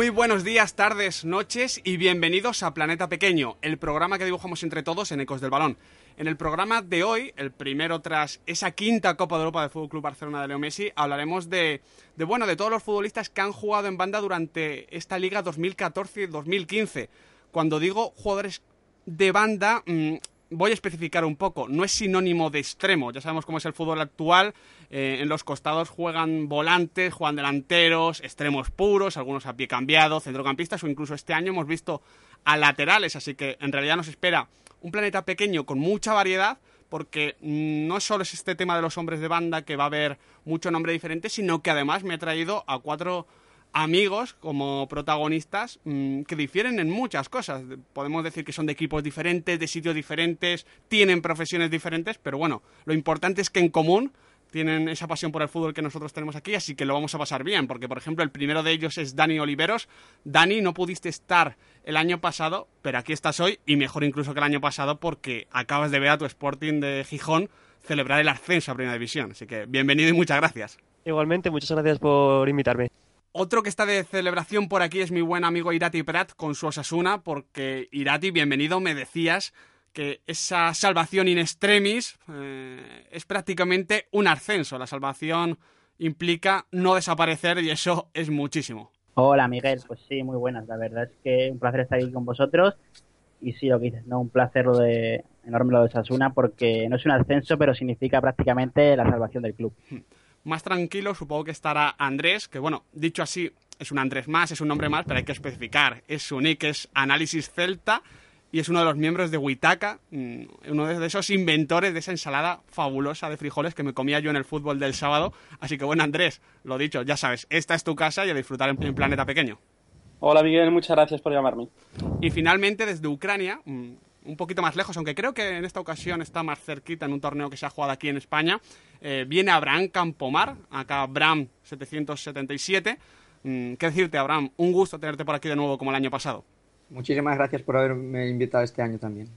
Muy buenos días, tardes, noches y bienvenidos a Planeta Pequeño, el programa que dibujamos entre todos en Ecos del Balón. En el programa de hoy, el primero tras esa quinta Copa de Europa de Fútbol Club Barcelona de Leo Messi, hablaremos de, de, bueno, de todos los futbolistas que han jugado en banda durante esta liga 2014-2015. Cuando digo jugadores de banda, mmm, voy a especificar un poco, no es sinónimo de extremo, ya sabemos cómo es el fútbol actual, eh, en los costados juegan volantes, juegan delanteros, extremos puros, algunos a pie cambiado, centrocampistas o incluso este año hemos visto a laterales, así que en realidad nos espera un planeta pequeño con mucha variedad, porque no solo es este tema de los hombres de banda que va a haber mucho nombre diferente, sino que además me ha traído a cuatro amigos como protagonistas mmm, que difieren en muchas cosas. Podemos decir que son de equipos diferentes, de sitios diferentes, tienen profesiones diferentes, pero bueno, lo importante es que en común tienen esa pasión por el fútbol que nosotros tenemos aquí, así que lo vamos a pasar bien, porque por ejemplo el primero de ellos es Dani Oliveros. Dani, no pudiste estar el año pasado, pero aquí estás hoy y mejor incluso que el año pasado porque acabas de ver a tu Sporting de Gijón celebrar el ascenso a Primera División, así que bienvenido y muchas gracias. Igualmente, muchas gracias por invitarme. Otro que está de celebración por aquí es mi buen amigo Irati Prat con su Osasuna, porque Irati, bienvenido, me decías que esa salvación in extremis eh, es prácticamente un ascenso. La salvación implica no desaparecer y eso es muchísimo. Hola Miguel, pues sí, muy buenas. La verdad es que un placer estar aquí con vosotros y sí, lo que dices, ¿no? Un placer lo de enorme lo de Osasuna porque no es un ascenso, pero significa prácticamente la salvación del club. Más tranquilo supongo que estará Andrés, que bueno, dicho así, es un Andrés más, es un nombre más, pero hay que especificar. Es su nick, es Análisis Celta y es uno de los miembros de Huitaca, uno de esos inventores de esa ensalada fabulosa de frijoles que me comía yo en el fútbol del sábado. Así que bueno, Andrés, lo dicho, ya sabes, esta es tu casa y a disfrutar en, en Planeta Pequeño. Hola Miguel, muchas gracias por llamarme. Y finalmente desde Ucrania, un poquito más lejos, aunque creo que en esta ocasión está más cerquita en un torneo que se ha jugado aquí en España, eh, viene Abraham Campomar, acá Abraham 777. Mm, ¿Qué decirte, Abraham? Un gusto tenerte por aquí de nuevo como el año pasado. Muchísimas gracias por haberme invitado este año también.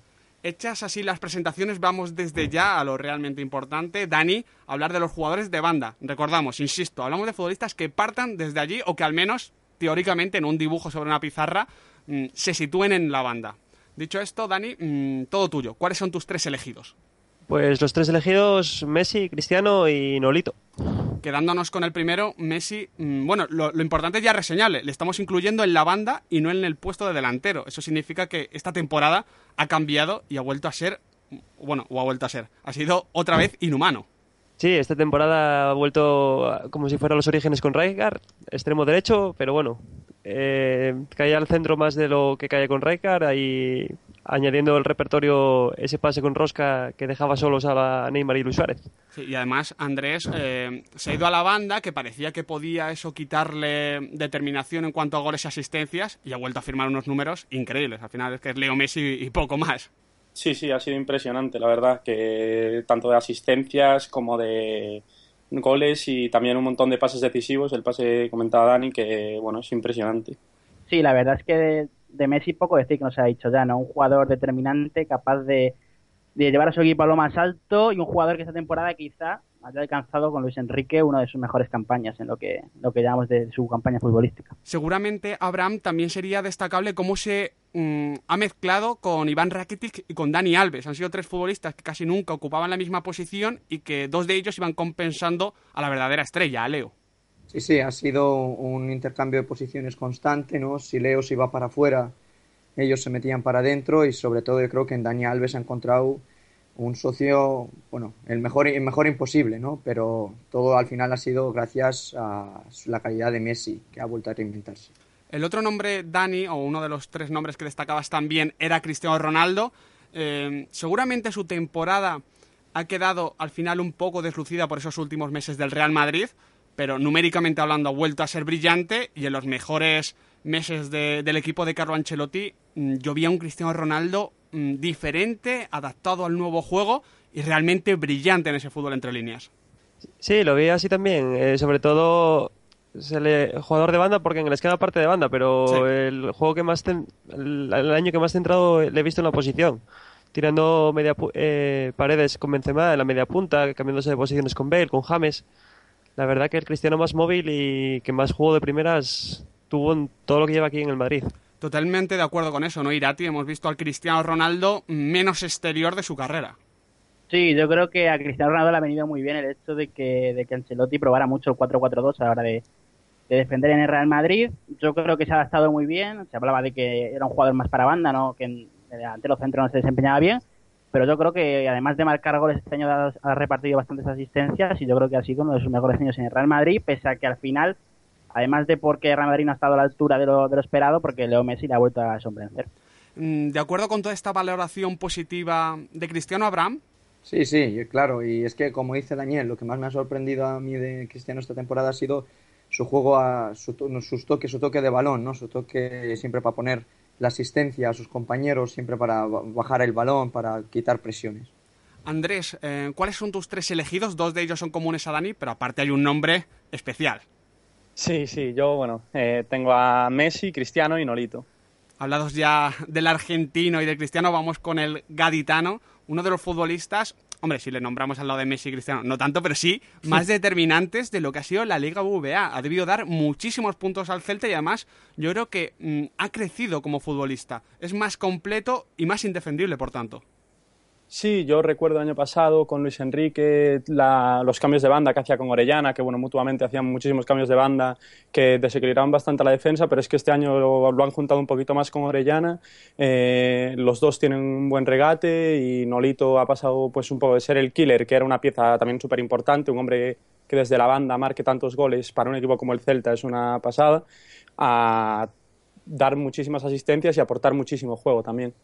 Hechas así las presentaciones, vamos desde ya a lo realmente importante. Dani, hablar de los jugadores de banda. Recordamos, insisto, hablamos de futbolistas que partan desde allí o que al menos, teóricamente, en un dibujo sobre una pizarra, mmm, se sitúen en la banda. Dicho esto, Dani, mmm, todo tuyo. ¿Cuáles son tus tres elegidos? Pues los tres elegidos, Messi, Cristiano y Nolito. Quedándonos con el primero, Messi, mmm, bueno, lo, lo, importante es ya reseñable, le estamos incluyendo en la banda y no en el puesto de delantero. Eso significa que esta temporada ha cambiado y ha vuelto a ser, bueno, o ha vuelto a ser, ha sido otra vez inhumano. Sí, esta temporada ha vuelto como si fuera los orígenes con Rijkaard, extremo derecho, pero bueno, eh, caía al centro más de lo que caía con Rijkaard, ahí añadiendo el repertorio ese pase con Rosca que dejaba solos a la Neymar y Luis Suárez. Sí, y además Andrés eh, se ha ido a la banda que parecía que podía eso quitarle determinación en cuanto a goles y asistencias y ha vuelto a firmar unos números increíbles. Al final es que es Leo Messi y poco más. Sí, sí, ha sido impresionante, la verdad, que tanto de asistencias como de goles y también un montón de pases decisivos, el pase comentaba Dani, que bueno, es impresionante. Sí, la verdad es que de, Messi poco decir que nos ha dicho ya, ¿no? Un jugador determinante, capaz de, de llevar a su equipo a lo más alto y un jugador que esta temporada quizá haya alcanzado con Luis Enrique una de sus mejores campañas en lo que, lo que llamamos de su campaña futbolística. Seguramente Abraham también sería destacable cómo se mmm, ha mezclado con Iván Rakitic y con Dani Alves. Han sido tres futbolistas que casi nunca ocupaban la misma posición y que dos de ellos iban compensando a la verdadera estrella, a Leo. Sí, sí, ha sido un intercambio de posiciones constante, ¿no? Si Leo se iba para afuera, ellos se metían para adentro y sobre todo yo creo que en Dani Alves ha encontrado un socio, bueno, el mejor, el mejor imposible, ¿no? Pero todo al final ha sido gracias a la calidad de Messi, que ha vuelto a reinventarse. El otro nombre, Dani, o uno de los tres nombres que destacabas también, era Cristiano Ronaldo. Eh, seguramente su temporada ha quedado al final un poco deslucida por esos últimos meses del Real Madrid, pero numéricamente hablando ha vuelto a ser brillante y en los mejores meses de, del equipo de Carlo Ancelotti yo vi a un Cristiano Ronaldo mmm, diferente, adaptado al nuevo juego y realmente brillante en ese fútbol entre líneas. Sí, lo vi así también, eh, sobre todo se le, jugador de banda porque en el esquema parte de banda, pero sí. el juego que más ten, el, el, año que más centrado le he visto en la posición, tirando media eh, paredes con Benzema en la media punta, cambiándose de posiciones con Bale, con James. La verdad que el cristiano más móvil y que más juego de primeras tuvo en todo lo que lleva aquí en el Madrid. Totalmente de acuerdo con eso, ¿no, Irati? Hemos visto al Cristiano Ronaldo menos exterior de su carrera. Sí, yo creo que a Cristiano Ronaldo le ha venido muy bien el hecho de que, de que Ancelotti probara mucho el 4-4-2 a la hora de, defender en el Real Madrid. Yo creo que se ha adaptado muy bien. Se hablaba de que era un jugador más para banda, ¿no? que en el delantero centro no se desempeñaba bien. Pero yo creo que además de marcar goles este año ha repartido bastantes asistencias y yo creo que ha sido uno de sus mejores años en el Real Madrid, pese a que al final Además de porque Real Madrid no ha estado a la altura de lo, de lo esperado, porque Leo Messi le ha vuelto a sorprender. Mm, de acuerdo con toda esta valoración positiva de Cristiano Abraham. Sí, sí, claro. Y es que, como dice Daniel, lo que más me ha sorprendido a mí de Cristiano esta temporada ha sido su juego, a, su, sus toques, su toque de balón, ¿no? Su toque siempre para poner la asistencia a sus compañeros, siempre para bajar el balón, para quitar presiones. Andrés, eh, ¿cuáles son tus tres elegidos? Dos de ellos son comunes a Dani, pero aparte hay un nombre especial. Sí, sí, yo, bueno, eh, tengo a Messi, Cristiano y Nolito. Hablados ya del argentino y del cristiano, vamos con el gaditano, uno de los futbolistas, hombre, si le nombramos al lado de Messi y Cristiano, no tanto, pero sí, más determinantes de lo que ha sido la Liga VBA. Ha debido dar muchísimos puntos al Celta y además yo creo que mm, ha crecido como futbolista. Es más completo y más indefendible, por tanto. Sí, yo recuerdo el año pasado con Luis Enrique los cambios de banda que hacía con Orellana, que bueno, mutuamente hacían muchísimos cambios de banda que desequilibraban bastante la defensa, pero es que este año lo, han juntado un poquito más con Orellana. Eh, los dos tienen un buen regate y Nolito ha pasado pues un poco de ser el killer, que era una pieza también súper importante, un hombre que desde la banda marque tantos goles para un equipo como el Celta es una pasada, a dar muchísimas asistencias y aportar muchísimo juego también.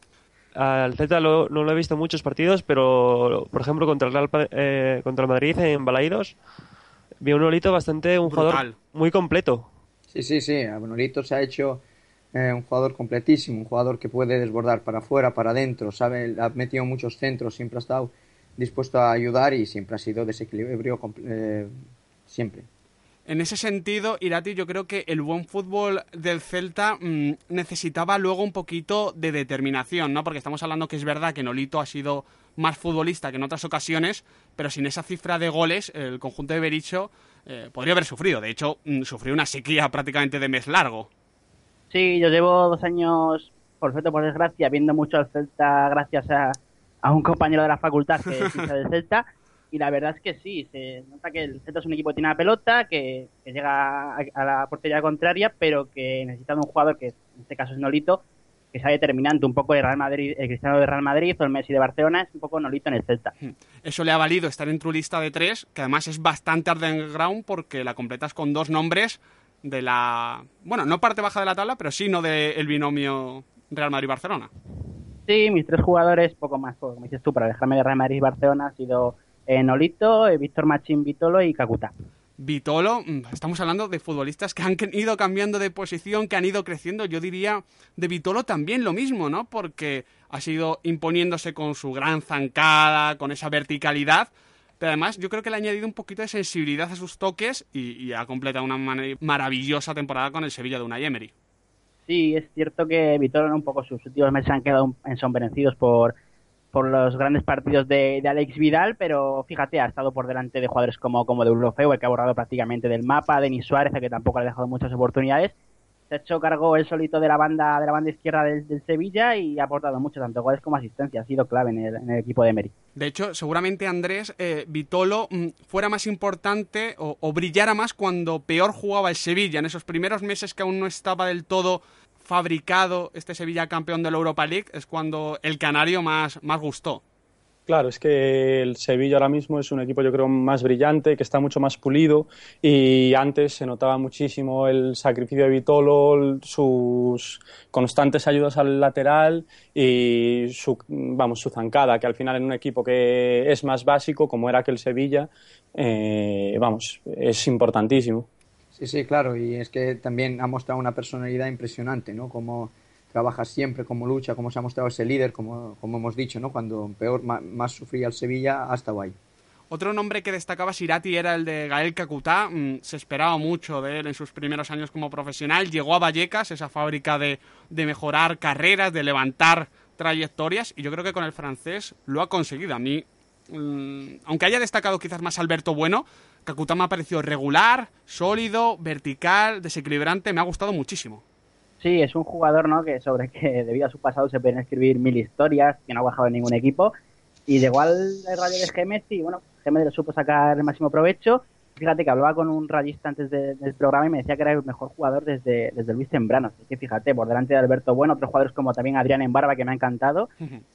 Al Celta no lo he visto en muchos partidos, pero por ejemplo contra el, Real, eh, contra el Madrid en Balaidos vi un Nolito bastante un jugador muy completo. Sí, sí, sí. Nolito se ha hecho eh, un jugador completísimo, un jugador que puede desbordar para afuera, para adentro, sabe, ha metido muchos centros, siempre ha estado dispuesto a ayudar y siempre ha sido desequilibrio eh, siempre. En ese sentido, Irati, yo creo que el buen fútbol del Celta mm, necesitaba luego un poquito de determinación, ¿no? Porque estamos hablando que es verdad que Nolito ha sido más futbolista que en otras ocasiones, pero sin esa cifra de goles, el conjunto de Bericho eh, podría haber sufrido. De hecho, mm, sufrió una sequía prácticamente de mes largo. Sí, yo llevo dos años, por suerte, por desgracia, viendo mucho al Celta gracias a, a un compañero de la facultad que es del Celta y la verdad es que sí, se nota que el Celta es un equipo que tiene la pelota, que, llega a, la portería contraria, pero que necesita un jugador que en este caso es Nolito, que sea determinante, un poco el Real Madrid, el Cristiano de Real Madrid o el Messi de Barcelona, es un poco Nolito en el Celta. Hmm. Eso le ha valido estar en tu lista de tres, que además es bastante underground porque la completas con dos nombres de la, bueno, no parte baja de la tabla, pero sí no del binomio Real Madrid-Barcelona. Sí, mis tres jugadores, poco más, como dices tú, para dejarme de Real Madrid y Barcelona ha sido Nolito, eh, Víctor Machín Vitolo y Kakuta. Vitolo, mm, estamos hablando de futbolistas que han ido cambiando de posición, que han ido creciendo. Yo diría de Vitolo también lo mismo, ¿no? Porque ha sido imponiéndose con su gran zancada, con esa verticalidad. Pero además yo creo que le ha añadido un poquito de sensibilidad a sus toques y, ha completado una maravillosa temporada con el Sevilla de una Emery. Sí, es cierto que Vitolo un poco sus últimos meses han quedado ensombrecidos por por los grandes partidos de, Alex Vidal, pero fíjate, ha estado por delante de jugadores como, como de Eurofeo, el que ha borrado prácticamente del mapa, Denis Suárez, que tampoco le ha dejado muchas oportunidades. Se ha hecho cargo el solito de la banda de la banda izquierda del, Sevilla y ha aportado mucho, tanto goles como asistencia. Ha sido clave en el, equipo de Emery. De hecho, seguramente Andrés eh, Vitolo mm, fuera más importante o, o brillara más cuando peor jugaba el Sevilla, en esos primeros meses que aún no estaba del todo fabricado este Sevilla campeón de la Europa League es cuando el Canario más, más gustó. Claro, es que el Sevilla ahora mismo es un equipo yo creo más brillante, que está mucho más pulido y antes se notaba muchísimo el sacrificio de Vitolo, sus constantes ayudas al lateral y su, vamos, su zancada, que al final en un equipo que es más básico como era aquel Sevilla, eh, vamos, es importantísimo. Sí, sí, claro, y es que también ha mostrado una personalidad impresionante, ¿no? Cómo trabaja siempre, cómo lucha, cómo se ha mostrado ese líder, como, hemos dicho, ¿no? Cuando peor, más, sufría el Sevilla, hasta ahí. Otro nombre que destacaba Sirati era el de Gael Kakuta. Mm, se esperaba mucho de él en sus primeros años como profesional. Llegó a Vallecas, esa fábrica de, de mejorar carreras, de levantar trayectorias, y yo creo que con el francés lo ha conseguido. A mí, mm, aunque haya destacado quizás más Alberto Bueno, Kakuta me ha parecido regular, sólido, vertical, desequilibrante, me ha gustado muchísimo. Sí, es un jugador ¿no? que sobre que debido a su pasado se pueden escribir mil historias, que no ha bajado en ningún equipo. Y llegó al radio de Gémez y bueno, Gémez le supo sacar el máximo provecho. Fíjate que hablaba con un rayista antes del programa y me decía que era el mejor jugador desde, desde Luis Tembrano. Así que fíjate, por delante de Alberto Bueno, otros jugadores como también Adrián en Barba, que me ha encantado.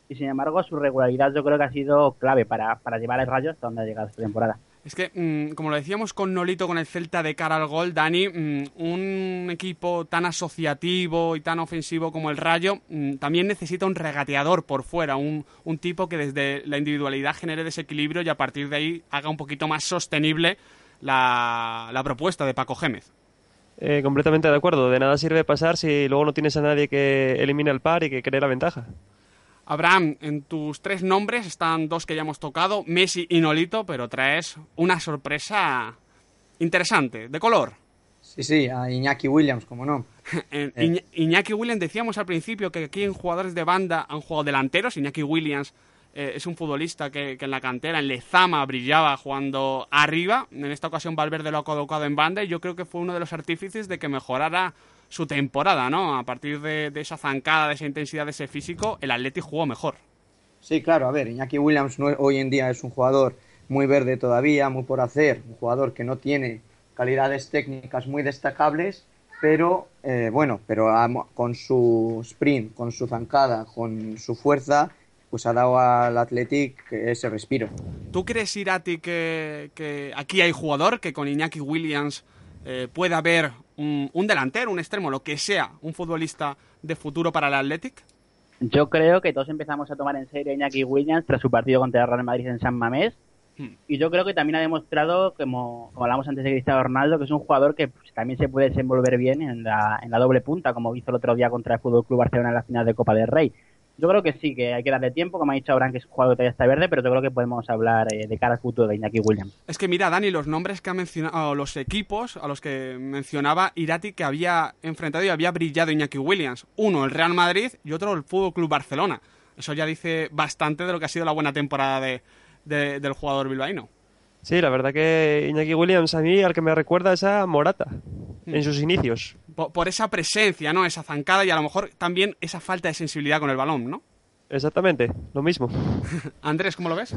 Y sin embargo, su regularidad yo creo que ha sido clave para, para llevar el rayo hasta donde ha llegado esta temporada. Es que, mm, como lo decíamos con Nolito, con el Celta de cara al gol, Dani, mm, un equipo tan asociativo y tan ofensivo como el Rayo mm, también necesita un regateador por fuera, un, tipo que desde la individualidad genere desequilibrio y a partir de ahí haga un poquito más sostenible la, propuesta de Paco Gémez. Eh, completamente de acuerdo. De nada sirve pasar si luego no tienes a nadie que elimine el par y que cree la ventaja. Abraham, en tus tres nombres están dos que ya hemos tocado, Messi y Nolito, pero traes una sorpresa interesante, de color. Sí, sí, a Iñaki Williams, como no. eh. Iñaki Williams, decíamos al principio que aquí en jugadores de banda han jugado delanteros. Iñaki Williams eh, es un futbolista que, que, en la cantera, en Lezama, brillaba jugando arriba. En esta ocasión Valverde lo ha colocado en banda y yo creo que fue uno de los artífices de que mejorara su temporada, ¿no? A partir de, de, esa zancada, de esa intensidad, de ese físico, el Atleti jugó mejor. Sí, claro, a ver, Iñaki Williams no, hoy en día es un jugador muy verde todavía, muy por hacer, un jugador que no tiene calidades técnicas muy destacables, pero eh, bueno, pero con su sprint, con su zancada, con su fuerza, pues ha dado al Athletic ese respiro. ¿Tú crees, Irati, que, que aquí hay jugador, que con Iñaki Williams eh, pueda haber un, un, delantero, un extremo, lo que sea, un futbolista de futuro para el Athletic? Yo creo que todos empezamos a tomar en serio a Iñaki Williams tras su partido contra el Real Madrid en San Mamés. Hmm. Y yo creo que también ha demostrado, como, como hablamos antes de Cristiano Ronaldo, que es un jugador que pues, también se puede desenvolver bien en la, en la doble punta, como hizo el otro día contra el Fútbol Club Barcelona en la final de Copa del Rey. Yo creo que sí, que hay que darle tiempo, como ha dicho Abraham, que es un jugador que todavía está verde, pero yo creo que podemos hablar eh, de cara al futuro de Iñaki Williams. Es que mira, Dani, los nombres que ha mencionado, los equipos a los que mencionaba Irati que había enfrentado y había brillado Iñaki Williams. Uno, el Real Madrid y otro, el Fútbol Club Barcelona. Eso ya dice bastante de lo que ha sido la buena temporada de, de, del jugador bilbaíno. Sí, la verdad que Iñaki Williams a mí al que me recuerda es a Morata, mm. en sus inicios. Por, por, esa presencia, ¿no? Esa zancada y a lo mejor también esa falta de sensibilidad con el balón, ¿no? Exactamente, lo mismo. Andrés, ¿cómo lo ves?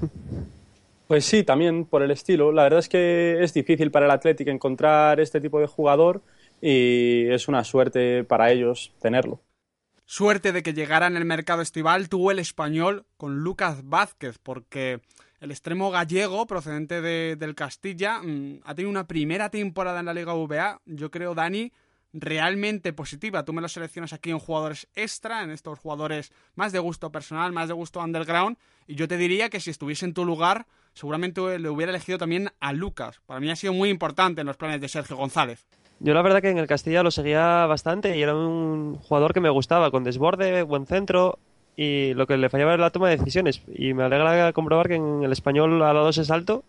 Pues sí, también por el estilo. La verdad es que es difícil para el Athletic encontrar este tipo de jugador y es una suerte para ellos tenerlo. Suerte de que llegara en el mercado estival tuvo el español con Lucas Vázquez, porque el extremo gallego, procedente de, del Castilla, mmm, ha tenido una primera temporada en la Liga VA, yo creo, Dani, realmente positiva. Tú me lo seleccionas aquí en jugadores extra, en estos jugadores más de gusto personal, más de gusto underground, y yo te diría que si estuviese en tu lugar, seguramente le hubiera elegido también a Lucas. Para mí ha sido muy importante en los planes de Sergio González. Yo la verdad que en el Castilla lo seguía bastante y era un jugador que me gustaba, con desborde, buen centro, y lo que le fallaba era la toma de decisiones. Y me alegra comprobar que en el español ha dado ese salto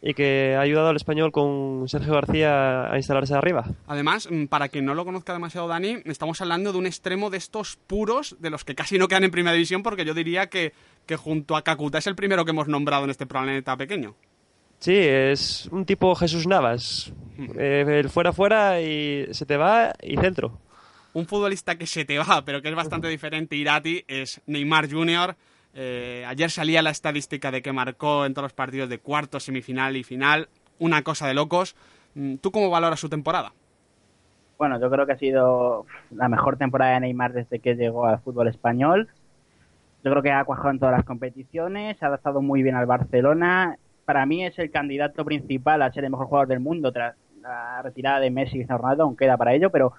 y que ha ayudado al español con Sergio García a instalarse arriba. Además, para quien no lo conozca demasiado, Dani, estamos hablando de un extremo de estos puros, de los que casi no quedan en primera división, porque yo diría que, que junto a Kakuta es el primero que hemos nombrado en este planeta pequeño. Sí, es un tipo Jesús Navas. Eh, el fuera fuera y se te va y centro un futbolista que se te va, pero que es bastante diferente, Irati, es Neymar Jr. Eh, ayer salía la estadística de que marcó en todos los partidos de cuarto, semifinal y final. Una cosa de locos. ¿Tú cómo valoras su temporada? Bueno, yo creo que ha sido la mejor temporada de Neymar desde que llegó al fútbol español. Yo creo que ha cuajado en todas las competiciones, se ha adaptado muy bien al Barcelona. Para mí es el candidato principal a ser el mejor jugador del mundo tras la retirada de Messi y Ronaldo, aún queda para ello, pero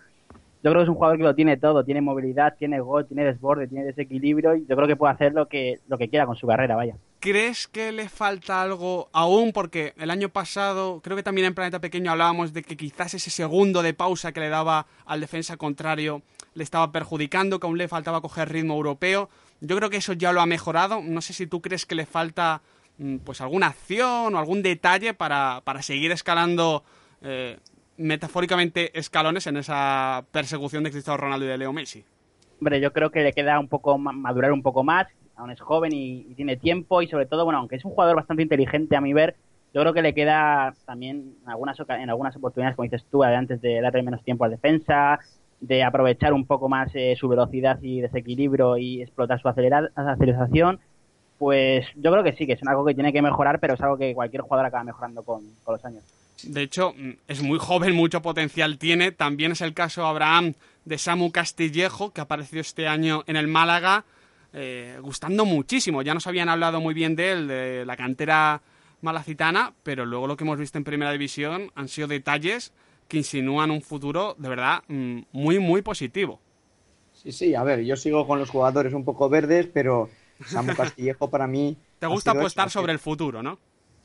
yo creo que es un jugador que lo tiene todo, tiene movilidad, tiene gol, tiene desborde, tiene desequilibrio y yo creo que puede hacer lo que, lo que quiera con su carrera, vaya. ¿Crees que le falta algo aún? Porque el año pasado, creo que también en Planeta Pequeño hablábamos de que quizás ese segundo de pausa que le daba al defensa contrario le estaba perjudicando, que aún le faltaba coger ritmo europeo. Yo creo que eso ya lo ha mejorado. No sé si tú crees que le falta mm, pues alguna acción o algún detalle para, para seguir escalando eh, metafóricamente escalones en esa persecución de Cristiano Ronaldo y de Leo Messi. Hombre, yo creo que le queda un poco madurar un poco más, aún es joven y, tiene tiempo y sobre todo, bueno, aunque es un jugador bastante inteligente a mi ver, yo creo que le queda también en algunas, en algunas oportunidades, como dices tú, antes de darle menos tiempo al defensa, de aprovechar un poco más eh, su velocidad y desequilibrio y explotar su aceleración, pues yo creo que sí, que es algo que tiene que mejorar, pero es algo que cualquier jugador acaba mejorando con, los años. De hecho, mm, es muy joven, mucho potencial tiene. También es el caso, Abraham, de Samu Castillejo, que apareció este año en el Málaga, eh, gustando muchísimo. Ya nos habían hablado muy bien de él, de la cantera malacitana, pero luego lo que hemos visto en Primera División han sido detalles que insinúan un futuro de verdad mm, muy, muy positivo. Sí, sí, a ver, yo sigo con los jugadores un poco verdes, pero Samu Castillejo para mí... Te gusta apostar sobre el futuro, ¿no?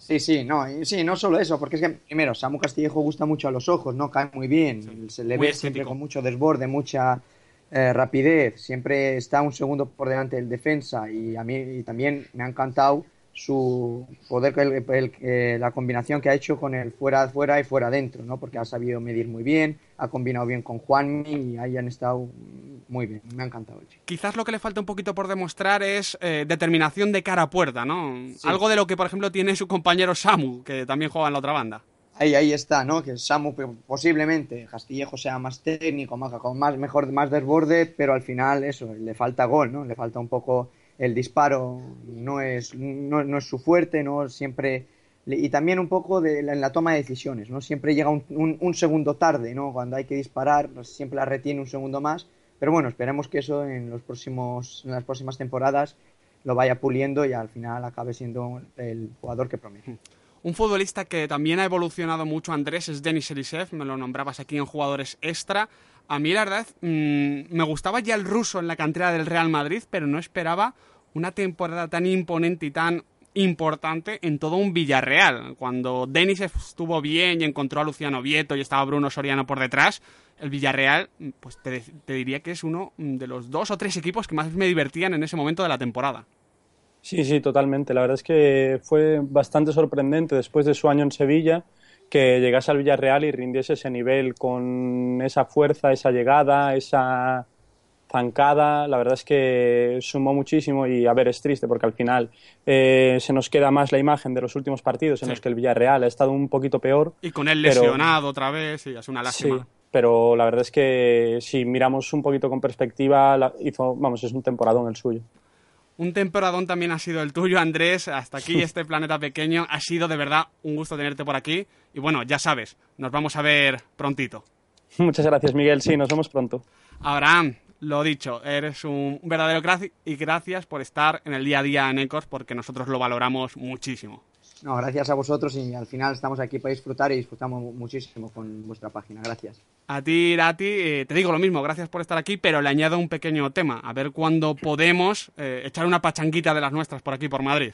Sí, sí, no, sí, no solo eso, porque es que, primero, Samu Castillejo gusta mucho a los ojos, ¿no? Cae muy bien, se le ve siempre con mucho desborde, mucha eh, rapidez, siempre está un segundo por delante del defensa y a mí y también me ha encantado su poder, el, la combinación que ha hecho con el fuera fuera y fuera dentro, ¿no? Porque ha sabido medir muy bien, ha combinado bien con Juanmi y ahí han estado muy bien. Me ha encantado el chico. Quizás lo que le falta un poquito por demostrar es eh, determinación de cara a puerta, ¿no? Algo de lo que, por ejemplo, tiene su compañero Samu, que también juega en la otra banda. Ahí, ahí está, ¿no? Que Samu posiblemente Castillejo sea más técnico, más, con más mejor, más desborde, pero al final eso, le falta gol, ¿no? Le falta un poco el disparo no es, no, es su fuerte, no siempre y también un poco de en la toma de decisiones, ¿no? Siempre llega un, un, segundo tarde, ¿no? Cuando hay que disparar, pues siempre la retiene un segundo más. Pero bueno, esperemos que eso en los próximos, en las próximas temporadas lo vaya puliendo y al final acabe siendo el jugador que promete. Un futbolista que también ha evolucionado mucho, Andrés, es Denis Elisev, me lo nombrabas aquí en jugadores extra. A mí, la verdad, mm, me gustaba ya el ruso en la cantera del Real Madrid, pero no esperaba una temporada tan imponente y tan importante en todo un Villarreal. Cuando Denis estuvo bien y encontró a Luciano Vieto y estaba Bruno Soriano por detrás, el Villarreal, pues te, te, diría que es uno de los dos o tres equipos que más me divertían en ese momento de la temporada. Sí, sí, totalmente. La verdad es que fue bastante sorprendente después de su año en Sevilla que llegase al Villarreal y rindiese ese nivel con esa fuerza, esa llegada, esa zancada. La verdad es que sumó muchísimo y a ver, es triste porque al final eh, se nos queda más la imagen de los últimos partidos en los que el Villarreal ha estado un poquito peor. Y con él lesionado otra vez, y es una lástima. Sí, pero la verdad es que si miramos un poquito con perspectiva, hizo, vamos, es un temporadón el suyo. Un temporadón también ha sido el tuyo, Andrés. Hasta aquí este planeta pequeño. Ha sido de verdad un gusto tenerte por aquí. Y bueno, ya sabes, nos vamos a ver prontito. Muchas gracias, Miguel. Sí, nos vemos pronto. Abraham, lo dicho, eres un verdadero crack y gracias por estar en el día a día en Ecos porque nosotros lo valoramos muchísimo. No, gracias a vosotros y al final estamos aquí para disfrutar y disfrutamos muchísimo con vuestra página. Gracias. A ti, Rati, eh, te digo lo mismo, gracias por estar aquí, pero le añado un pequeño tema, a ver cuándo podemos eh, echar una pachanguita de las nuestras por aquí, por Madrid.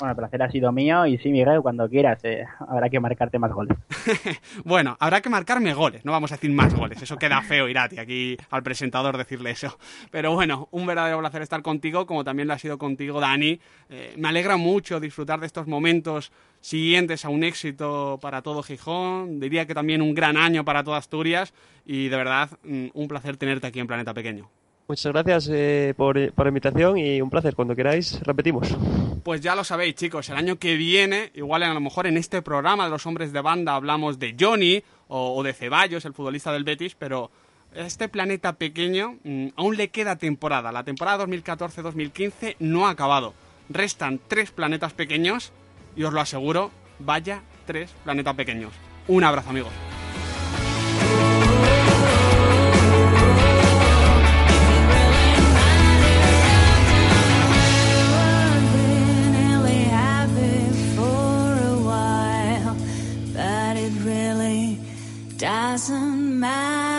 Bueno, el placer ha sido mío y sí, Miguel, cuando quieras, eh, habrá que marcarte más goles. bueno, habrá que marcarme goles, no vamos a decir más goles, eso queda feo, Irati, aquí al presentador decirle eso. Pero bueno, un verdadero placer estar contigo, como también lo ha sido contigo, Dani. Eh, me alegra mucho disfrutar de estos momentos siguientes a un éxito para todo Gijón, diría que también un gran año para toda Asturias y de verdad mm, un placer tenerte aquí en Planeta Pequeño. Muchas gracias eh, por, la invitación y un placer. Cuando queráis, repetimos. Pues ya lo sabéis, chicos. El año que viene, igual a lo mejor en este programa de los hombres de banda hablamos de Johnny o, de Ceballos, el futbolista del Betis, pero este planeta pequeño mm, aún le queda temporada. La temporada 2014-2015 no ha acabado. Restan tres planetas pequeños y os lo aseguro, vaya tres planetas pequeños. Un abrazo, amigos. Doesn't matter.